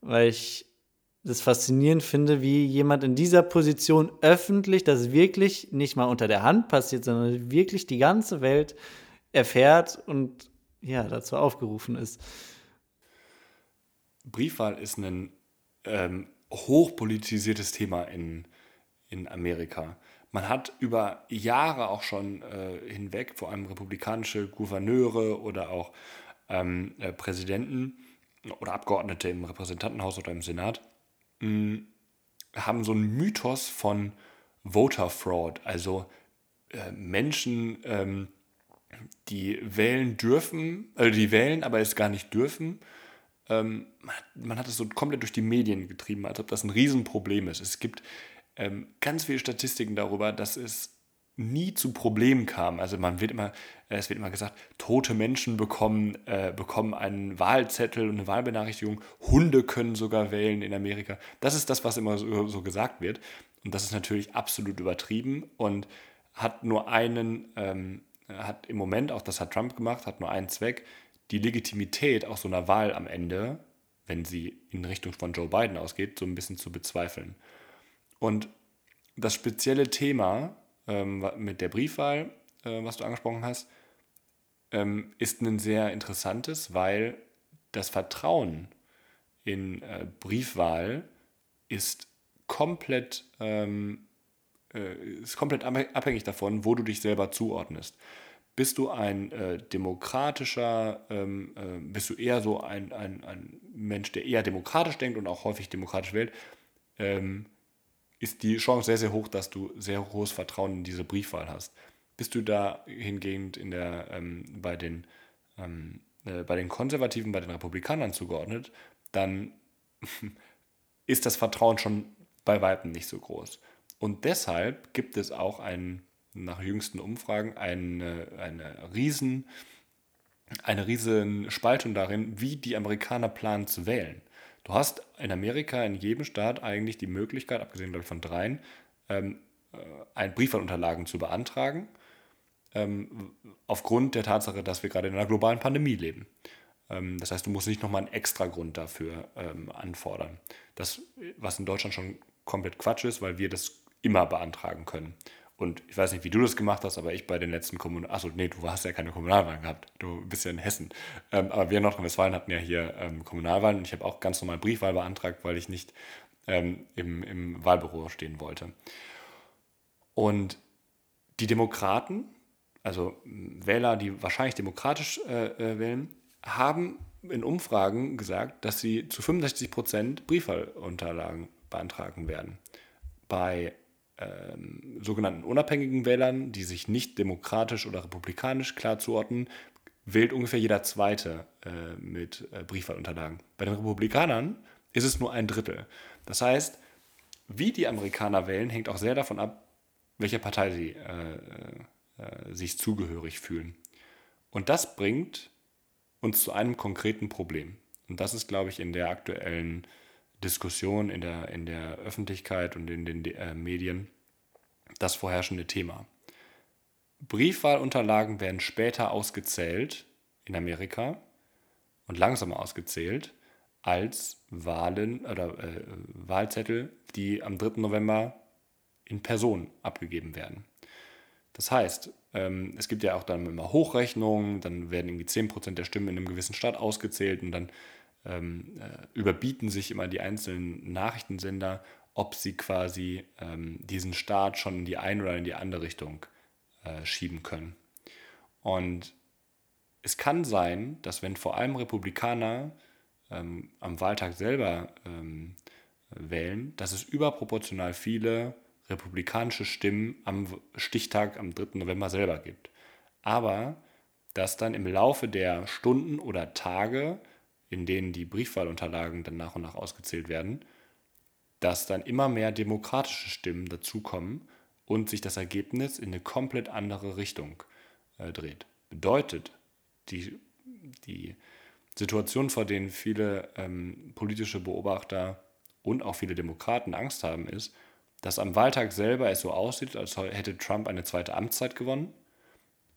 weil ich das faszinierend finde, wie jemand in dieser Position öffentlich, das wirklich nicht mal unter der Hand passiert, sondern wirklich die ganze Welt erfährt und ja, dazu aufgerufen ist. Briefwahl ist ein ähm, hochpolitisiertes Thema in, in Amerika. Man hat über Jahre auch schon äh, hinweg, vor allem republikanische Gouverneure oder auch ähm, äh, Präsidenten oder Abgeordnete im Repräsentantenhaus oder im Senat, haben so einen Mythos von Voter Fraud, also äh, Menschen, ähm, die wählen dürfen, äh, die wählen, aber es gar nicht dürfen. Ähm, man, man, hat es so komplett durch die Medien getrieben, als ob das ein Riesenproblem ist. Es gibt ähm, ganz viele Statistiken darüber, dass es nie zu Problemen kam. Also man wird immer, äh, es wird immer gesagt, tote Menschen bekommen, äh, bekommen einen Wahlzettel und eine Wahlbenachrichtigung. Hunde können sogar wählen in Amerika. Das ist das, was immer so, so gesagt wird. Und das ist natürlich absolut übertrieben und hat nur einen, ähm, hat im Moment, auch das hat Trump gemacht, hat nur einen Zweck, die Legitimität auch so einer Wahl am Ende, wenn sie in Richtung von Joe Biden ausgeht, so ein bisschen zu bezweifeln. Und das spezielle Thema ähm, mit der Briefwahl, äh, was du angesprochen hast, ähm, ist ein sehr interessantes, weil das Vertrauen in äh, Briefwahl ist komplett, ähm, äh, ist komplett abhängig davon, wo du dich selber zuordnest. Bist du ein äh, demokratischer, ähm, äh, bist du eher so ein, ein, ein Mensch, der eher demokratisch denkt und auch häufig demokratisch wählt, ähm, ist die Chance sehr, sehr hoch, dass du sehr hohes Vertrauen in diese Briefwahl hast. Bist du da hingegen in der, ähm, bei, den, ähm, äh, bei den Konservativen, bei den Republikanern zugeordnet, dann (laughs) ist das Vertrauen schon bei Weitem nicht so groß. Und deshalb gibt es auch einen, nach jüngsten Umfragen eine, eine, riesen, eine Spaltung darin, wie die Amerikaner planen zu wählen. Du hast in Amerika in jedem Staat eigentlich die Möglichkeit, abgesehen glaube ich, von dreien, ähm, äh, ein Briefwahlunterlagen zu beantragen, ähm, aufgrund der Tatsache, dass wir gerade in einer globalen Pandemie leben. Ähm, das heißt, du musst nicht nochmal einen extra Grund dafür ähm, anfordern. Das, was in Deutschland schon komplett Quatsch ist, weil wir das immer beantragen können. Und ich weiß nicht, wie du das gemacht hast, aber ich bei den letzten Kommunal... Achso, nee, du hast ja keine Kommunalwahlen gehabt. Du bist ja in Hessen. Ähm, aber wir in Nordrhein-Westfalen hatten ja hier ähm, Kommunalwahlen und ich habe auch ganz normal Briefwahl beantragt, weil ich nicht ähm, im, im Wahlbüro stehen wollte. Und die Demokraten also Wähler, die wahrscheinlich demokratisch äh, äh, wählen, haben in Umfragen gesagt, dass sie zu 65 Prozent Briefwahlunterlagen beantragen werden. Bei ähm, sogenannten unabhängigen Wählern, die sich nicht demokratisch oder republikanisch klar zuordnen, wählt ungefähr jeder Zweite äh, mit äh, Briefwahlunterlagen. Bei den Republikanern ist es nur ein Drittel. Das heißt, wie die Amerikaner wählen, hängt auch sehr davon ab, welcher Partei sie äh, äh, sich zugehörig fühlen. Und das bringt uns zu einem konkreten Problem. Und das ist, glaube ich, in der aktuellen Diskussion, in der, in der Öffentlichkeit und in den äh, Medien das vorherrschende Thema. Briefwahlunterlagen werden später ausgezählt in Amerika und langsamer ausgezählt als Wahlen oder äh, Wahlzettel, die am 3. November in Person abgegeben werden. Das heißt, ähm, es gibt ja auch dann immer Hochrechnungen, dann werden irgendwie 10% der Stimmen in einem gewissen Staat ausgezählt und dann ähm, äh, überbieten sich immer die einzelnen Nachrichtensender, ob sie quasi ähm, diesen Staat schon in die eine oder in die andere Richtung äh, schieben können. Und es kann sein, dass wenn vor allem Republikaner ähm, am Wahltag selber ähm, wählen, dass es überproportional viele republikanische Stimmen am Stichtag am 3. November selber gibt. Aber dass dann im Laufe der Stunden oder Tage, in denen die Briefwahlunterlagen dann nach und nach ausgezählt werden, dass dann immer mehr demokratische Stimmen dazukommen und sich das Ergebnis in eine komplett andere Richtung äh, dreht. Bedeutet, die, die Situation, vor denen viele ähm, politische Beobachter und auch viele Demokraten Angst haben, ist, dass am Wahltag selber es so aussieht, als hätte Trump eine zweite Amtszeit gewonnen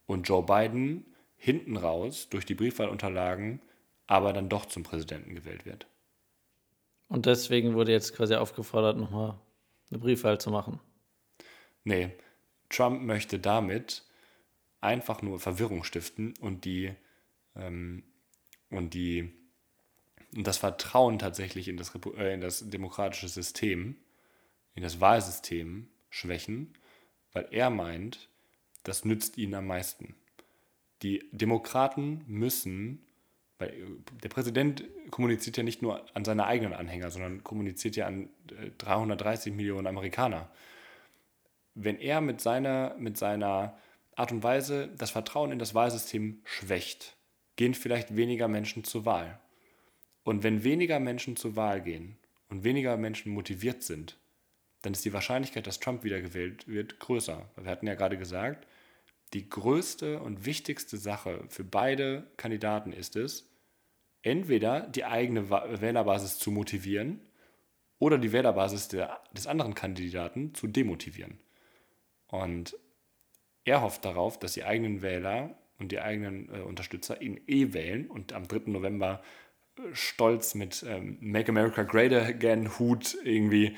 und Joe Biden hinten raus durch die Briefwahlunterlagen aber dann doch zum Präsidenten gewählt wird. Und deswegen wurde jetzt quasi aufgefordert, nochmal eine Briefwahl zu machen. Nee, Trump möchte damit einfach nur Verwirrung stiften und die ähm, und die und das Vertrauen tatsächlich in das, äh, in das demokratische System, in das Wahlsystem schwächen, weil er meint, das nützt ihnen am meisten. Die Demokraten müssen, weil äh, der Präsident kommuniziert ja nicht nur an seine eigenen Anhänger, sondern kommuniziert ja an 330 äh, Millionen Amerikaner wenn er mit seiner, mit seiner Art und Weise das Vertrauen in das Wahlsystem schwächt, gehen vielleicht weniger Menschen zur Wahl. Und wenn weniger Menschen zur Wahl gehen und weniger Menschen motiviert sind, dann ist die Wahrscheinlichkeit, dass Trump wiedergewählt wird, größer. Wir hatten ja gerade gesagt, die größte und wichtigste Sache für beide Kandidaten ist es, entweder die eigene Wählerbasis zu motivieren oder die Wählerbasis der, des anderen Kandidaten zu demotivieren. Und er hofft darauf, dass die eigenen Wähler und die eigenen äh, Unterstützer ihn eh wählen und am 3. November äh, stolz mit ähm, Make America Great Again Hut irgendwie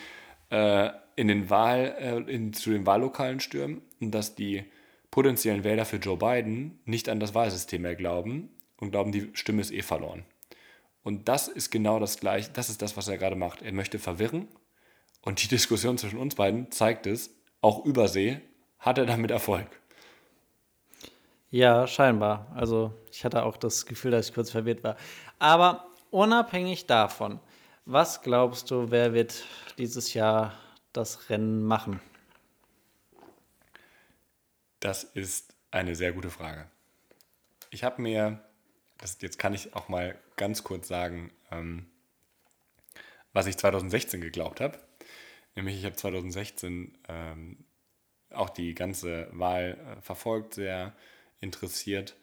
äh, in den Wahl, äh, in, zu den Wahllokalen stürmen und dass die potenziellen Wähler für Joe Biden nicht an das Wahlsystem mehr glauben und glauben, die Stimme ist eh verloren. Und das ist genau das gleiche, das ist das, was er gerade macht. Er möchte verwirren und die (laughs) Diskussion zwischen uns beiden zeigt es, auch Übersee, hat er damit Erfolg. Ja, scheinbar. Also ich hatte auch das Gefühl, dass ich kurz verwirrt war. Aber unabhängig davon, was glaubst du, wer wird dieses Jahr das Rennen machen? Das ist eine sehr gute Frage. Ich habe mir, das, jetzt kann ich auch mal ganz kurz sagen, ähm, was ich 2016 geglaubt habe. Nämlich, ich habe 2016 ähm, auch die ganze Wahl äh, verfolgt, sehr interessiert.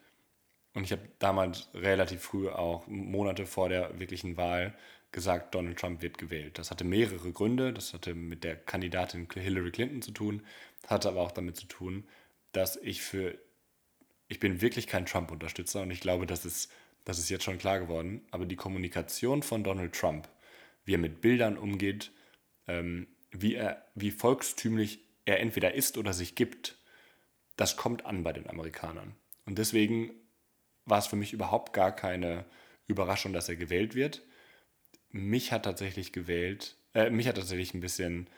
Und ich habe damals relativ früh, auch Monate vor der wirklichen Wahl, gesagt, Donald Trump wird gewählt. Das hatte mehrere Gründe. Das hatte mit der Kandidatin Hillary Clinton zu tun, hatte aber auch damit zu tun, dass ich für, ich bin wirklich kein Trump-Unterstützer und ich glaube, das ist, das ist jetzt schon klar geworden, aber die Kommunikation von Donald Trump, wie er mit Bildern umgeht, ähm, wie, er, wie volkstümlich er entweder ist oder sich gibt, das kommt an bei den Amerikanern. Und deswegen war es für mich überhaupt gar keine Überraschung, dass er gewählt wird. Mich hat tatsächlich gewählt, äh, mich hat tatsächlich ein bisschen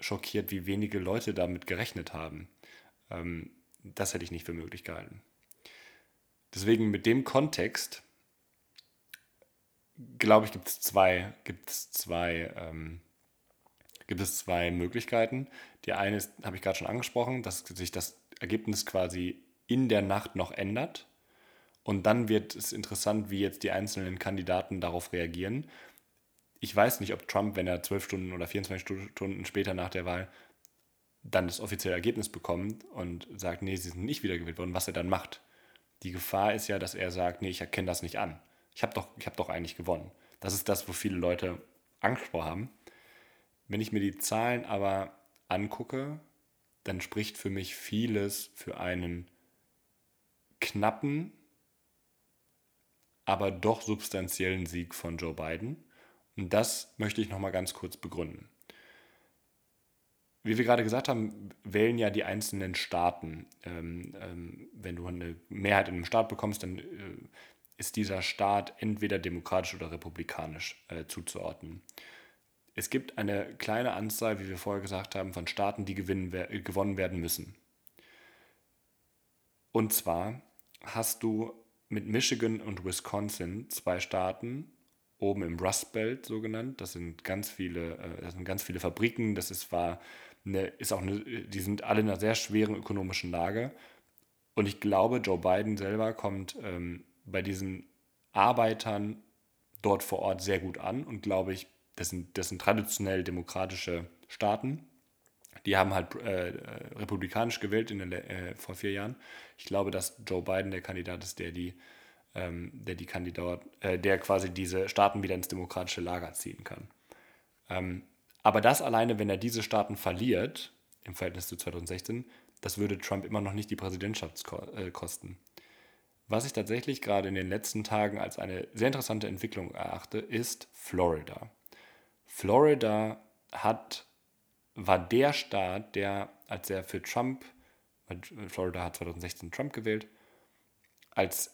schockiert, wie wenige Leute damit gerechnet haben. Ähm, das hätte ich nicht für möglich gehalten. Deswegen mit dem Kontext, glaube ich, gibt es zwei, gibt's zwei, ähm, gibt es zwei Möglichkeiten. Die eine ist, habe ich gerade schon angesprochen, dass sich das Ergebnis quasi in der Nacht noch ändert. Und dann wird es interessant, wie jetzt die einzelnen Kandidaten darauf reagieren. Ich weiß nicht, ob Trump, wenn er zwölf Stunden oder 24 Stunden später nach der Wahl dann das offizielle Ergebnis bekommt und sagt, nee, sie sind nicht wiedergewählt worden, was er dann macht. Die Gefahr ist ja, dass er sagt, nee, ich erkenne das nicht an. Ich habe doch, hab doch eigentlich gewonnen. Das ist das, wo viele Leute Angst vor haben. Wenn ich mir die Zahlen aber angucke, dann spricht für mich vieles für einen knappen, aber doch substanziellen Sieg von Joe Biden. Und das möchte ich nochmal ganz kurz begründen. Wie wir gerade gesagt haben, wählen ja die einzelnen Staaten. Ähm, ähm, wenn du eine Mehrheit in einem Staat bekommst, dann äh, ist dieser Staat entweder demokratisch oder republikanisch äh, zuzuordnen. Es gibt eine kleine Anzahl, wie wir vorher gesagt haben, von Staaten, die gewinnen, gewonnen werden müssen. Und zwar hast du mit Michigan und Wisconsin zwei Staaten, oben im Rust Belt so genannt. Das sind ganz viele, äh, das sind ganz viele Fabriken. Das ist, war eine, ist auch eine, die sind alle in einer sehr schweren ökonomischen Lage. Und ich glaube, Joe Biden selber kommt ähm, bei diesen Arbeitern dort vor Ort sehr gut an und glaube ich, das sind, das sind traditionell demokratische Staaten. Die haben halt äh, republikanisch gewählt in den, äh, vor vier Jahren. Ich glaube, dass Joe Biden der Kandidat ist, der die, ähm, der die Kandidat, äh, der quasi diese Staaten wieder ins demokratische Lager ziehen kann. Ähm, aber das alleine, wenn er diese Staaten verliert, im Verhältnis zu 2016, das würde Trump immer noch nicht die Präsidentschaft äh, kosten. Was ich tatsächlich gerade in den letzten Tagen als eine sehr interessante Entwicklung erachte, ist Florida. Florida hat, war der Staat, der, als er für Trump, Florida hat 2016 Trump gewählt, als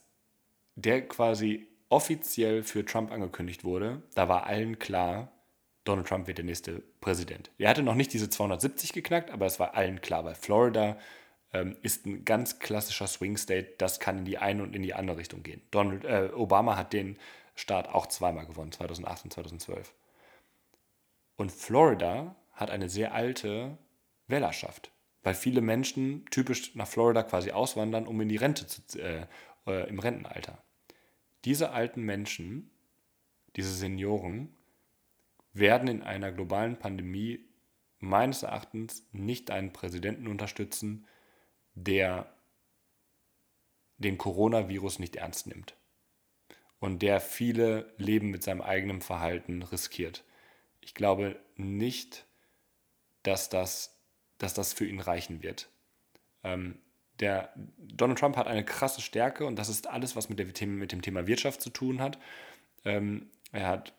der quasi offiziell für Trump angekündigt wurde, da war allen klar, Donald Trump wird der nächste Präsident. Er hatte noch nicht diese 270 geknackt, aber es war allen klar, weil Florida ähm, ist ein ganz klassischer Swing State, das kann in die eine und in die andere Richtung gehen. Donald, äh, Obama hat den Staat auch zweimal gewonnen, 2008 und 2012. Und Florida hat eine sehr alte Wählerschaft, weil viele Menschen typisch nach Florida quasi auswandern, um in die Rente zu, äh, äh, im Rentenalter. Diese alten Menschen, diese Senioren, werden in einer globalen Pandemie meines Erachtens nicht einen Präsidenten unterstützen, der den Coronavirus nicht ernst nimmt und der viele Leben mit seinem eigenen Verhalten riskiert. Ich glaube nicht, dass das, dass das für ihn reichen wird. Ähm, der Donald Trump hat eine krasse Stärke und das ist alles, was mit, der, mit dem Thema Wirtschaft zu tun hat. Ähm, er hat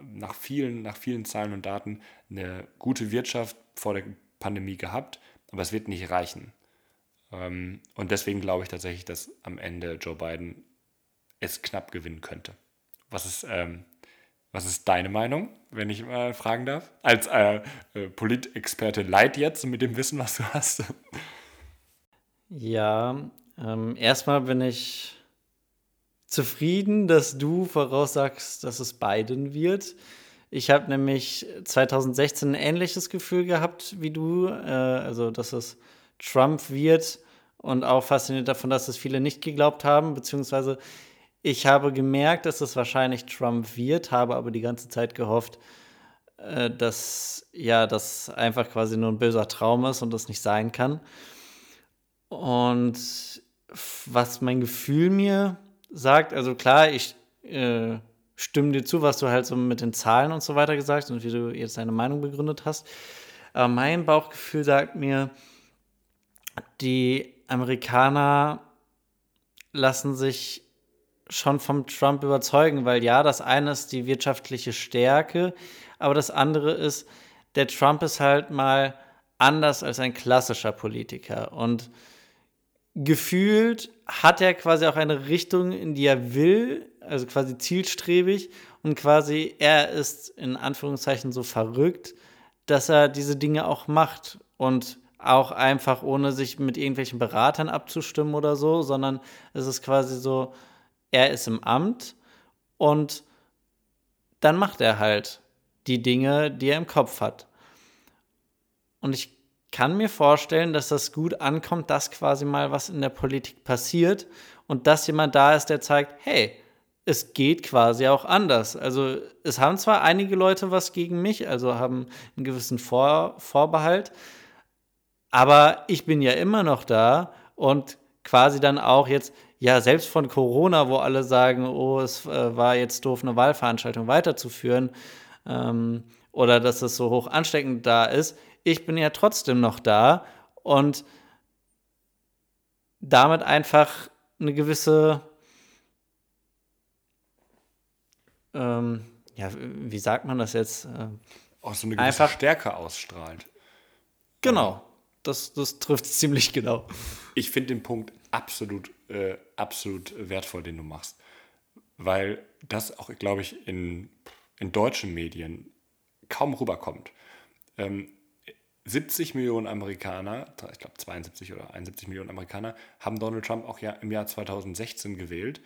nach vielen, nach vielen Zahlen und Daten eine gute Wirtschaft vor der Pandemie gehabt, aber es wird nicht reichen. Ähm, und deswegen glaube ich tatsächlich, dass am Ende Joe Biden es knapp gewinnen könnte. Was ist, ähm, was ist deine Meinung, wenn ich mal fragen darf? Als äh, äh, Politexperte Light jetzt mit dem Wissen, was du hast. Ja, ähm, erstmal bin ich zufrieden, dass du voraussagst, dass es Biden wird. Ich habe nämlich 2016 ein ähnliches Gefühl gehabt wie du, äh, also dass es Trump wird und auch fasziniert davon, dass es viele nicht geglaubt haben, beziehungsweise ich habe gemerkt, dass es wahrscheinlich Trump wird, habe aber die ganze Zeit gehofft, äh, dass ja, das einfach quasi nur ein böser Traum ist und das nicht sein kann. Und was mein Gefühl mir sagt, also klar, ich äh, stimme dir zu, was du halt so mit den Zahlen und so weiter gesagt hast und wie du jetzt deine Meinung begründet hast. Aber mein Bauchgefühl sagt mir, die Amerikaner lassen sich schon vom Trump überzeugen, weil ja, das eine ist die wirtschaftliche Stärke, aber das andere ist, der Trump ist halt mal anders als ein klassischer Politiker und gefühlt hat er quasi auch eine Richtung, in die er will, also quasi zielstrebig und quasi er ist in Anführungszeichen so verrückt, dass er diese Dinge auch macht und auch einfach ohne sich mit irgendwelchen Beratern abzustimmen oder so, sondern es ist quasi so, er ist im Amt und dann macht er halt die Dinge, die er im Kopf hat. Und ich kann mir vorstellen, dass das gut ankommt, dass quasi mal was in der Politik passiert und dass jemand da ist, der zeigt, hey, es geht quasi auch anders. Also es haben zwar einige Leute was gegen mich, also haben einen gewissen Vor Vorbehalt, aber ich bin ja immer noch da und quasi dann auch jetzt, ja, selbst von Corona, wo alle sagen, oh, es äh, war jetzt doof, eine Wahlveranstaltung weiterzuführen ähm, oder dass es so hoch ansteckend da ist, ich bin ja trotzdem noch da und damit einfach eine gewisse ähm, ja, wie sagt man das jetzt? Ähm, auch so eine gewisse einfach, Stärke ausstrahlt. Genau, das, das trifft es ziemlich genau. Ich finde den Punkt absolut, äh, absolut wertvoll, den du machst. Weil das auch, glaube ich, in, in deutschen Medien kaum rüberkommt. Ähm, 70 Millionen Amerikaner, ich glaube 72 oder 71 Millionen Amerikaner, haben Donald Trump auch ja im Jahr 2016 gewählt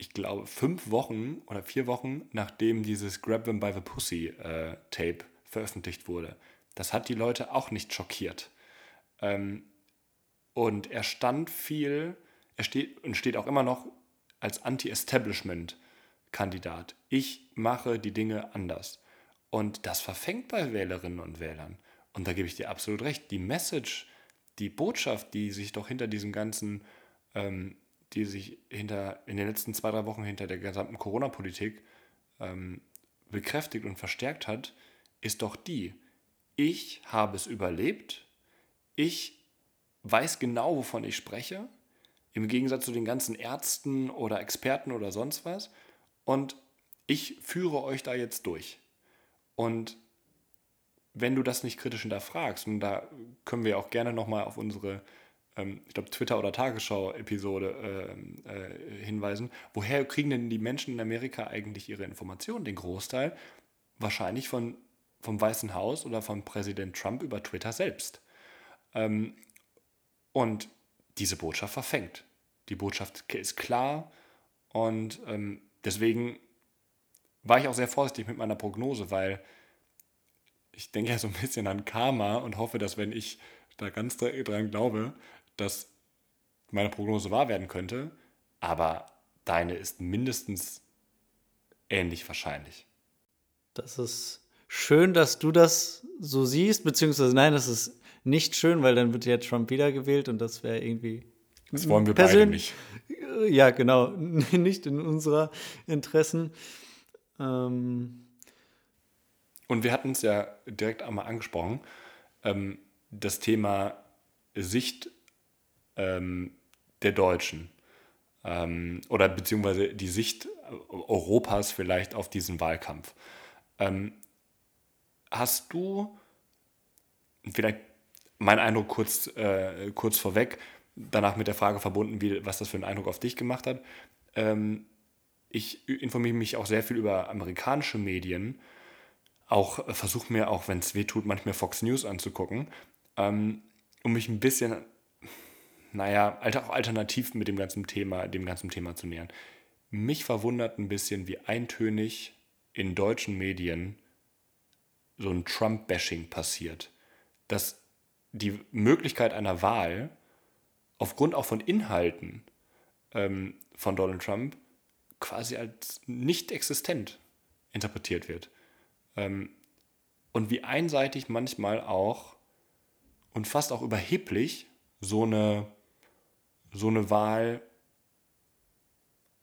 ich glaube, fünf Wochen oder vier Wochen, nachdem dieses Grab Them by the Pussy äh, Tape veröffentlicht wurde. Das hat die Leute auch nicht schockiert. Ähm, und er stand viel, er steht und steht auch immer noch als Anti-Establishment-Kandidat. Ich mache die Dinge anders. Und das verfängt bei Wählerinnen und Wählern. Und da gebe ich dir absolut recht. Die Message, die Botschaft, die sich doch hinter diesem ganzen ähm, die sich hinter, in den letzten zwei, drei Wochen hinter der gesamten Corona-Politik ähm, bekräftigt und verstärkt hat, ist doch die, ich habe es überlebt, ich weiß genau, wovon ich spreche, im Gegensatz zu den ganzen Ärzten oder Experten oder sonst was, und ich führe euch da jetzt durch. Und wenn du das nicht kritisch hinterfragst, und da können wir auch gerne nochmal auf unsere ähm, ich glaube, Twitter- oder Tagesschau-Episode äh, äh, hinweisen. Woher kriegen denn die Menschen in Amerika eigentlich ihre Informationen? Den Großteil wahrscheinlich von, vom Weißen Haus oder von Präsident Trump über Twitter selbst. Ähm, und diese Botschaft verfängt. Die Botschaft ist klar und ähm, deswegen war ich auch sehr vorsichtig mit meiner Prognose, weil ich denke ja so ein bisschen an Karma und hoffe, dass wenn ich da ganz dran glaube, dass meine Prognose wahr werden könnte, aber deine ist mindestens ähnlich wahrscheinlich. Das ist schön, dass du das so siehst, beziehungsweise nein, das ist nicht schön, weil dann wird ja Trump wiedergewählt und das wäre irgendwie. Das wollen wir beide nicht. Ja, genau, (laughs) nicht in unserer Interessen. Ähm und wir hatten es ja direkt einmal angesprochen, ähm, das Thema Sicht ähm, der Deutschen ähm, oder beziehungsweise die Sicht Europas vielleicht auf diesen Wahlkampf. Ähm, hast du vielleicht mein Eindruck kurz, äh, kurz vorweg, danach mit der Frage verbunden, wie, was das für einen Eindruck auf dich gemacht hat. Ähm, ich informiere mich auch sehr viel über amerikanische Medien, auch äh, versuche mir, auch wenn es weh tut, manchmal Fox News anzugucken, ähm, um mich ein bisschen naja, auch alternativ mit dem ganzen Thema, dem ganzen Thema zu nähern. Mich verwundert ein bisschen, wie eintönig in deutschen Medien so ein Trump-Bashing passiert. Dass die Möglichkeit einer Wahl aufgrund auch von Inhalten ähm, von Donald Trump quasi als nicht existent interpretiert wird. Ähm, und wie einseitig manchmal auch und fast auch überheblich so eine so eine Wahl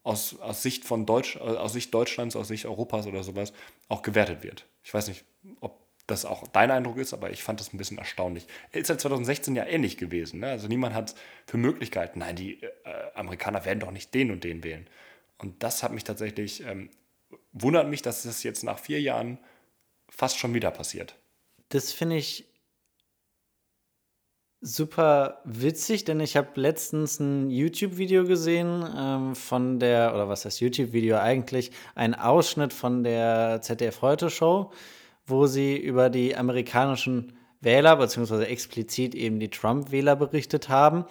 aus, aus Sicht von Deutsch, äh, aus Sicht Deutschlands, aus Sicht Europas oder sowas auch gewertet wird. Ich weiß nicht, ob das auch dein Eindruck ist, aber ich fand das ein bisschen erstaunlich. Ist ja 2016 ja ähnlich gewesen. Ne? Also niemand hat für Möglichkeiten, nein, die äh, Amerikaner werden doch nicht den und den wählen. Und das hat mich tatsächlich, ähm, wundert mich, dass das jetzt nach vier Jahren fast schon wieder passiert. Das finde ich super witzig, denn ich habe letztens ein YouTube-Video gesehen ähm, von der, oder was heißt YouTube-Video eigentlich, ein Ausschnitt von der ZDF Heute Show, wo sie über die amerikanischen Wähler, beziehungsweise explizit eben die Trump-Wähler berichtet haben.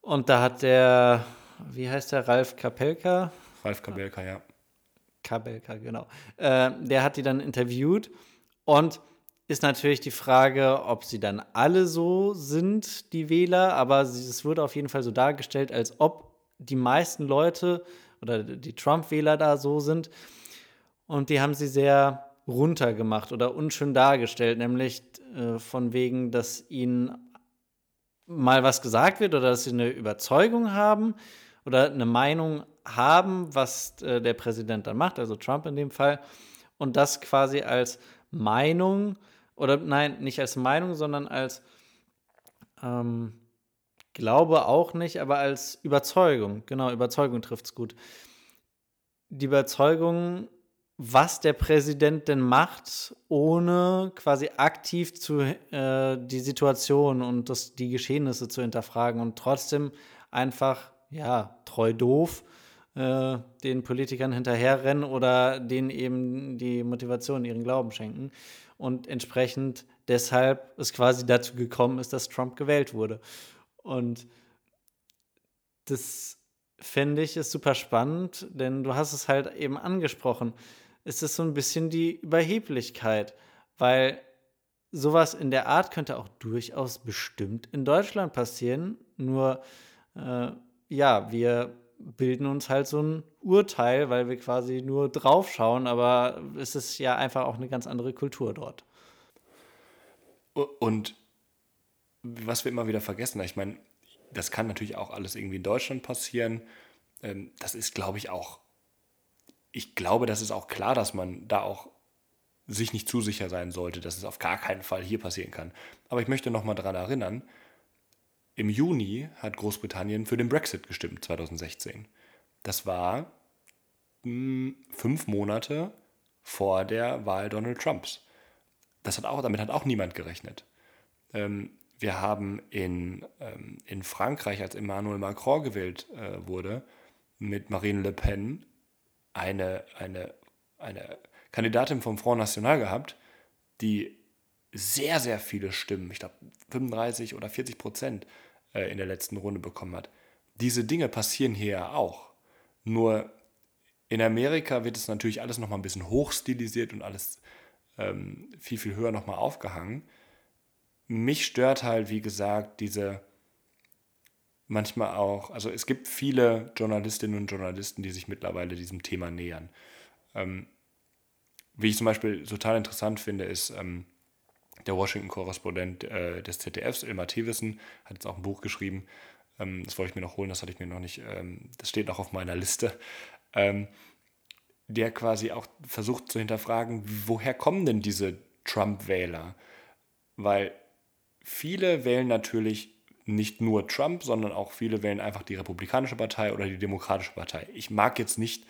Und da hat der, wie heißt der, Ralf Kapelka? Ralf Kabelka, ja. Kabelka, genau. Äh, der hat die dann interviewt und ist natürlich die Frage, ob sie dann alle so sind, die Wähler, aber es wurde auf jeden Fall so dargestellt, als ob die meisten Leute oder die Trump-Wähler da so sind. Und die haben sie sehr runtergemacht oder unschön dargestellt, nämlich äh, von wegen, dass ihnen mal was gesagt wird oder dass sie eine Überzeugung haben oder eine Meinung haben, was äh, der Präsident dann macht, also Trump in dem Fall, und das quasi als Meinung oder nein, nicht als Meinung, sondern als ähm, Glaube auch nicht, aber als Überzeugung. Genau, Überzeugung trifft es gut. Die Überzeugung, was der Präsident denn macht, ohne quasi aktiv zu, äh, die Situation und das, die Geschehnisse zu hinterfragen und trotzdem einfach, ja, treu doof äh, den Politikern hinterherrennen oder denen eben die Motivation, ihren Glauben schenken. Und entsprechend deshalb es quasi dazu gekommen ist, dass Trump gewählt wurde. Und das fände ich ist super spannend, denn du hast es halt eben angesprochen. Es ist so ein bisschen die Überheblichkeit, weil sowas in der Art könnte auch durchaus bestimmt in Deutschland passieren. Nur, äh, ja, wir bilden uns halt so ein Urteil, weil wir quasi nur draufschauen, aber es ist ja einfach auch eine ganz andere Kultur dort. Und was wir immer wieder vergessen, ich meine, das kann natürlich auch alles irgendwie in Deutschland passieren. Ähm, das ist, glaube ich, auch, ich glaube, das ist auch klar, dass man da auch sich nicht zu sicher sein sollte, dass es auf gar keinen Fall hier passieren kann. Aber ich möchte nochmal daran erinnern, im Juni hat Großbritannien für den Brexit gestimmt, 2016. Das war mh, hm, fünf Monate vor der Wahl Donald Trumps. Das hat auch, damit hat auch niemand gerechnet. Ähm, wir haben in, ähm, in Frankreich, als Emmanuel Macron gewählt äh, wurde, mit Marine Le Pen eine, eine, eine Kandidatin vom Front National gehabt, die sehr, sehr viele Stimmen, ich glaube 35 oder 40 Prozent äh, in der letzten Runde bekommen hat. Diese Dinge passieren hier ja auch. Nur in Amerika wird es natürlich alles nochmal ein bisschen hochstilisiert und alles ähm, viel, viel höher nochmal aufgehangen mich stört halt, wie gesagt, diese manchmal auch, also es gibt viele Journalistinnen und Journalisten, die sich mittlerweile diesem Thema nähern. Ähm, wie ich zum Beispiel total interessant finde, ist ähm, der Washington-Korrespondent äh, des ZDFs, Ilmar Thewissen, hat jetzt auch ein Buch geschrieben. Ähm, das wollte ich mir noch holen, das hatte ich mir noch nicht, ähm, das steht noch auf meiner Liste. Ähm, der quasi auch versucht zu hinterfragen, woher kommen denn diese Trump-Wähler? Weil viele wählen natürlich nicht nur Trump, sondern auch viele wählen einfach die Republikanische Partei oder die Demokratische Partei. Ich mag jetzt nicht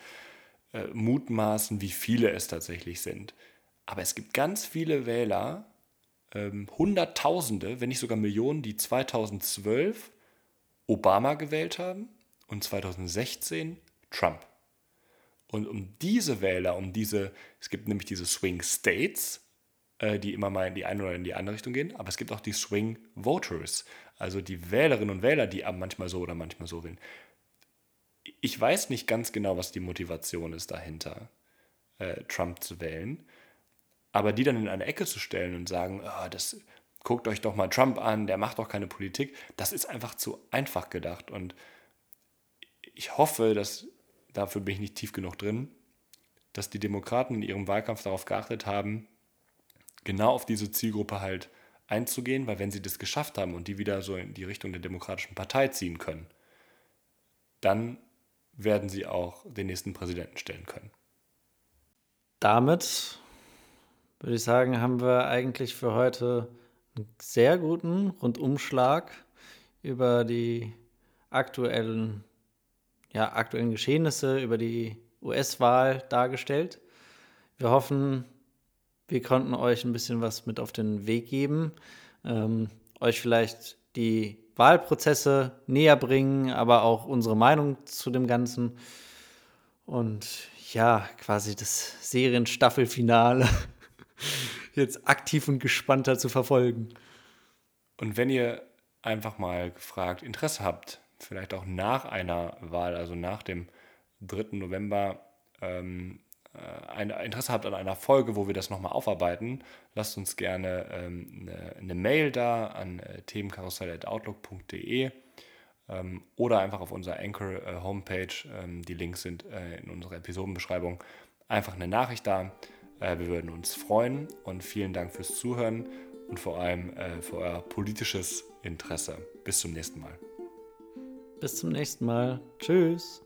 äh, mutmaßen, wie viele es tatsächlich sind. Aber es gibt ganz viele Wähler, ähm, Hunderttausende, wenn nicht sogar Millionen, die 2012 Obama gewählt haben und 2016 Trump. Und um diese Wähler, um diese, es gibt nämlich diese Swing States, äh, die immer mal in die eine oder in die andere Richtung gehen. Aber es gibt auch die Swing Voters, also die Wählerinnen und Wähler, die manchmal so oder manchmal so wählen. Ich weiß nicht ganz genau, was die Motivation ist dahinter, äh, Trump zu wählen. Aber die dann in eine Ecke zu stellen und sagen, oh, das guckt euch doch mal Trump an, der macht doch keine Politik, das ist einfach zu einfach gedacht. Und ich hoffe, dass, dafür bin ich nicht tief genug drin, dass die Demokraten in ihrem Wahlkampf darauf geachtet haben, genau auf diese Zielgruppe halt einzugehen, weil wenn sie das geschafft haben und die wieder so in die Richtung der Demokratischen Partei ziehen können, dann werden sie auch den nächsten Präsidenten stellen können. Damit würde ich sagen, haben wir eigentlich für heute einen sehr guten Rundumschlag über die aktuellen, ja, aktuellen Geschehnisse, über die US-Wahl dargestellt. Wir hoffen, wir konnten euch ein bisschen was mit auf den Weg geben, ähm, euch vielleicht die Wahlprozesse näher bringen, aber auch unsere Meinung zu dem Ganzen. Und ja, quasi das Serienstaffelfinale (laughs) jetzt aktiv und gespannter zu verfolgen. Und wenn ihr einfach mal gefragt Interesse habt, vielleicht auch nach einer Wahl, also nach dem 3. November, ähm, äh, ein Interesse habt an einer Folge, wo wir das nochmal aufarbeiten, lasst uns gerne ähm, eine, eine, Mail da an äh, themenkarussell.outlook.de ähm, oder einfach auf unserer Anchor äh. Ähm, die Links sind äh, in unserer Episodenbeschreibung. Einfach eine Nachricht da. Äh, wir würden uns freuen und vielen Dank fürs Zuhören und vor allem äh, für euer politisches Interesse. Bis zum nächsten Mal. Bis zum nächsten Mal. Tschüss.